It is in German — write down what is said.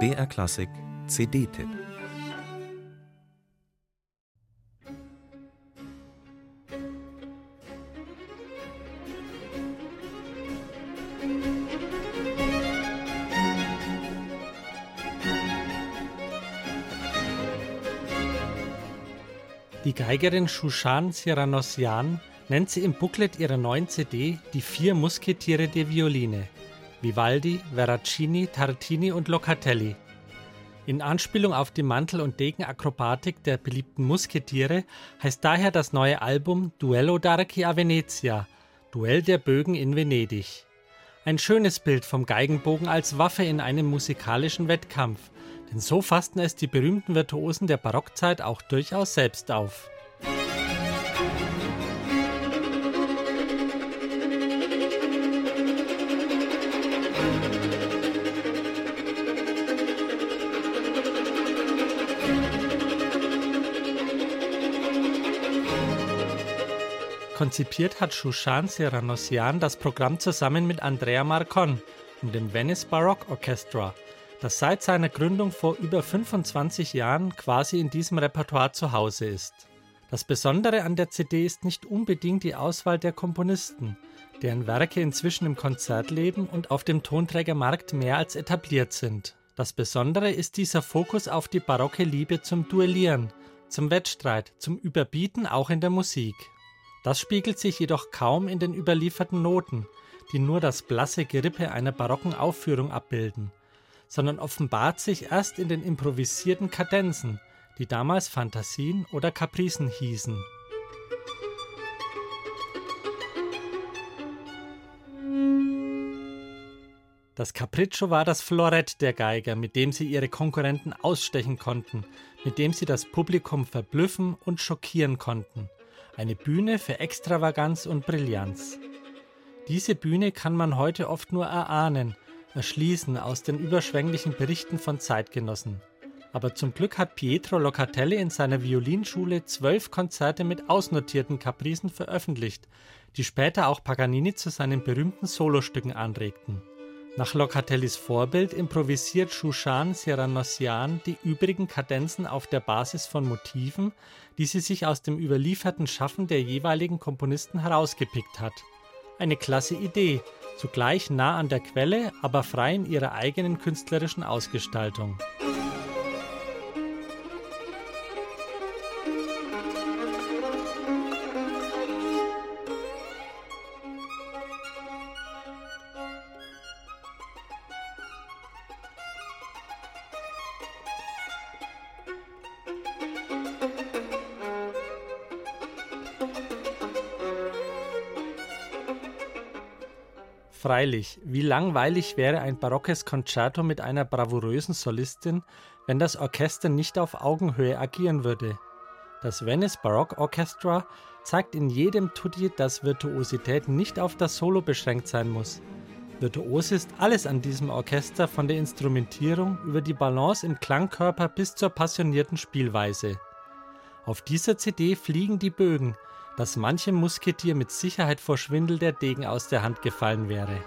BR Klassik CD-Tipp Die Geigerin Shushan Siranossian nennt sie im Booklet ihrer neuen CD die vier Musketiere der Violine: Vivaldi, Veracini, Tartini und Locatelli. In Anspielung auf die Mantel- und Degenakrobatik der beliebten Musketiere heißt daher das neue Album Duello d'Archi a Venezia, Duell der Bögen in Venedig. Ein schönes Bild vom Geigenbogen als Waffe in einem musikalischen Wettkampf, denn so fassten es die berühmten Virtuosen der Barockzeit auch durchaus selbst auf. Konzipiert hat Shushan Seranossian das Programm zusammen mit Andrea Marcon und dem Venice Baroque Orchestra, das seit seiner Gründung vor über 25 Jahren quasi in diesem Repertoire zu Hause ist. Das Besondere an der CD ist nicht unbedingt die Auswahl der Komponisten, deren Werke inzwischen im Konzertleben und auf dem Tonträgermarkt mehr als etabliert sind. Das Besondere ist dieser Fokus auf die barocke Liebe zum Duellieren, zum Wettstreit, zum Überbieten auch in der Musik. Das spiegelt sich jedoch kaum in den überlieferten Noten, die nur das blasse Gerippe einer barocken Aufführung abbilden, sondern offenbart sich erst in den improvisierten Kadenzen, die damals Fantasien oder Kapricen hießen. Das Capriccio war das Florett der Geiger, mit dem sie ihre Konkurrenten ausstechen konnten, mit dem sie das Publikum verblüffen und schockieren konnten – eine Bühne für Extravaganz und Brillanz. Diese Bühne kann man heute oft nur erahnen, erschließen aus den überschwänglichen Berichten von Zeitgenossen. Aber zum Glück hat Pietro Locatelli in seiner Violinschule zwölf Konzerte mit ausnotierten Kapricen veröffentlicht, die später auch Paganini zu seinen berühmten Solostücken anregten. Nach Locatellis Vorbild improvisiert Shushan Seranossian die übrigen Kadenzen auf der Basis von Motiven, die sie sich aus dem überlieferten Schaffen der jeweiligen Komponisten herausgepickt hat. Eine klasse Idee, zugleich nah an der Quelle, aber frei in ihrer eigenen künstlerischen Ausgestaltung. Freilich, wie langweilig wäre ein barockes Concerto mit einer bravourösen Solistin, wenn das Orchester nicht auf Augenhöhe agieren würde. Das Venice Baroque Orchestra zeigt in jedem Tutti, dass Virtuosität nicht auf das Solo beschränkt sein muss. Virtuos ist alles an diesem Orchester von der Instrumentierung über die Balance im Klangkörper bis zur passionierten Spielweise. Auf dieser CD fliegen die Bögen, dass manchem Musketier mit Sicherheit vor Schwindel der Degen aus der Hand gefallen wäre.